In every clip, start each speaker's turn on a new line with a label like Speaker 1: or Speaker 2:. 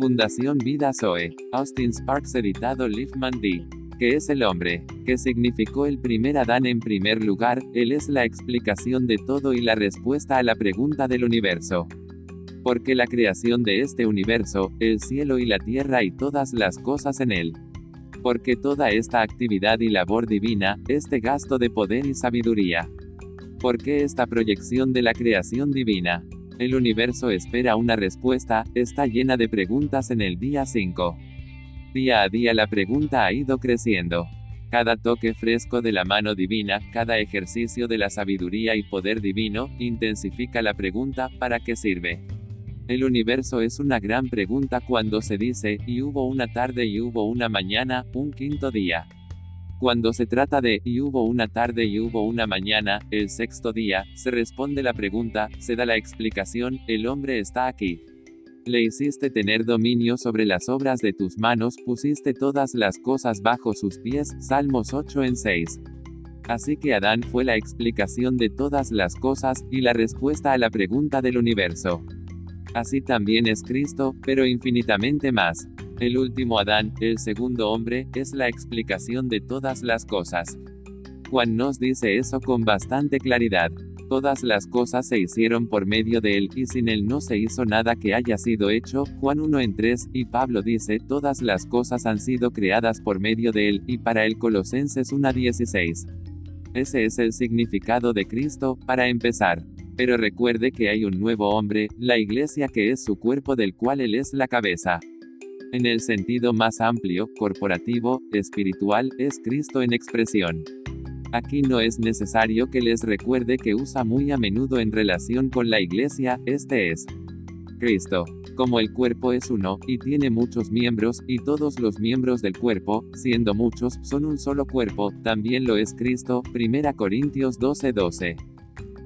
Speaker 1: Fundación Vida Zoe. Austin Sparks editado Liefman D. ¿Qué es el hombre? ¿Qué significó el primer Adán en primer lugar? Él es la explicación de todo y la respuesta a la pregunta del universo. Porque la creación de este universo, el cielo y la tierra y todas las cosas en él. Porque toda esta actividad y labor divina, este gasto de poder y sabiduría. Porque esta proyección de la creación divina. El universo espera una respuesta, está llena de preguntas en el día 5. Día a día la pregunta ha ido creciendo. Cada toque fresco de la mano divina, cada ejercicio de la sabiduría y poder divino, intensifica la pregunta, ¿para qué sirve? El universo es una gran pregunta cuando se dice, y hubo una tarde y hubo una mañana, un quinto día. Cuando se trata de, y hubo una tarde y hubo una mañana, el sexto día, se responde la pregunta, se da la explicación, el hombre está aquí. Le hiciste tener dominio sobre las obras de tus manos, pusiste todas las cosas bajo sus pies, Salmos 8 en 6. Así que Adán fue la explicación de todas las cosas, y la respuesta a la pregunta del universo. Así también es Cristo, pero infinitamente más. El último Adán, el segundo hombre, es la explicación de todas las cosas. Juan nos dice eso con bastante claridad. Todas las cosas se hicieron por medio de él, y sin él no se hizo nada que haya sido hecho, Juan 1 en 3, y Pablo dice, todas las cosas han sido creadas por medio de él, y para el Colosenses 16. Ese es el significado de Cristo, para empezar. Pero recuerde que hay un nuevo hombre, la iglesia que es su cuerpo del cual él es la cabeza. En el sentido más amplio, corporativo, espiritual, es Cristo en expresión. Aquí no es necesario que les recuerde que usa muy a menudo en relación con la iglesia, este es Cristo. Como el cuerpo es uno, y tiene muchos miembros, y todos los miembros del cuerpo, siendo muchos, son un solo cuerpo, también lo es Cristo, 1 Corintios 12:12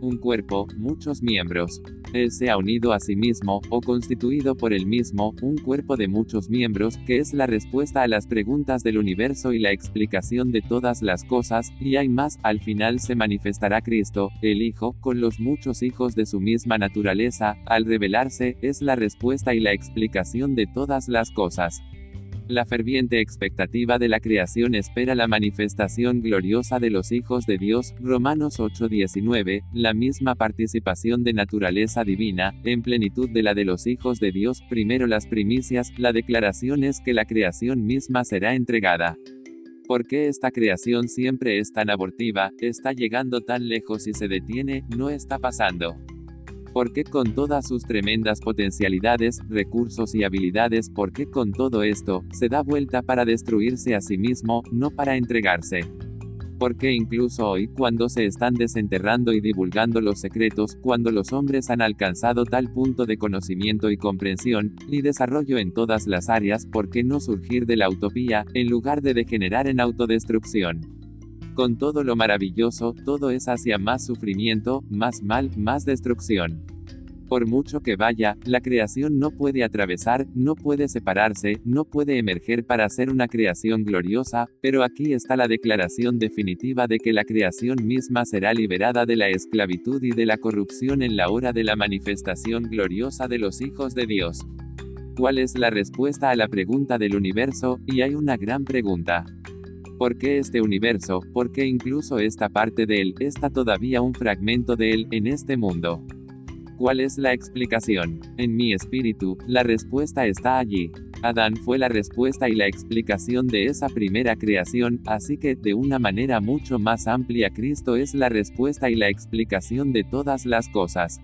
Speaker 1: un cuerpo, muchos miembros. Él se ha unido a sí mismo, o constituido por él mismo, un cuerpo de muchos miembros, que es la respuesta a las preguntas del universo y la explicación de todas las cosas, y hay más, al final se manifestará Cristo, el Hijo, con los muchos hijos de su misma naturaleza, al revelarse, es la respuesta y la explicación de todas las cosas. La ferviente expectativa de la creación espera la manifestación gloriosa de los hijos de Dios, Romanos 8:19, la misma participación de naturaleza divina, en plenitud de la de los hijos de Dios, primero las primicias, la declaración es que la creación misma será entregada. ¿Por qué esta creación siempre es tan abortiva, está llegando tan lejos y se detiene, no está pasando? ¿Por qué con todas sus tremendas potencialidades, recursos y habilidades, por qué con todo esto, se da vuelta para destruirse a sí mismo, no para entregarse? ¿Por qué incluso hoy, cuando se están desenterrando y divulgando los secretos, cuando los hombres han alcanzado tal punto de conocimiento y comprensión, y desarrollo en todas las áreas, ¿por qué no surgir de la utopía, en lugar de degenerar en autodestrucción? Con todo lo maravilloso, todo es hacia más sufrimiento, más mal, más destrucción. Por mucho que vaya, la creación no puede atravesar, no puede separarse, no puede emerger para ser una creación gloriosa, pero aquí está la declaración definitiva de que la creación misma será liberada de la esclavitud y de la corrupción en la hora de la manifestación gloriosa de los hijos de Dios. ¿Cuál es la respuesta a la pregunta del universo? Y hay una gran pregunta. ¿Por qué este universo? ¿Por qué incluso esta parte de él está todavía un fragmento de él en este mundo? ¿Cuál es la explicación? En mi espíritu, la respuesta está allí. Adán fue la respuesta y la explicación de esa primera creación, así que, de una manera mucho más amplia, Cristo es la respuesta y la explicación de todas las cosas.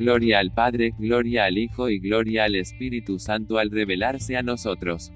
Speaker 1: Gloria al Padre, gloria al Hijo y gloria al Espíritu Santo al revelarse a nosotros.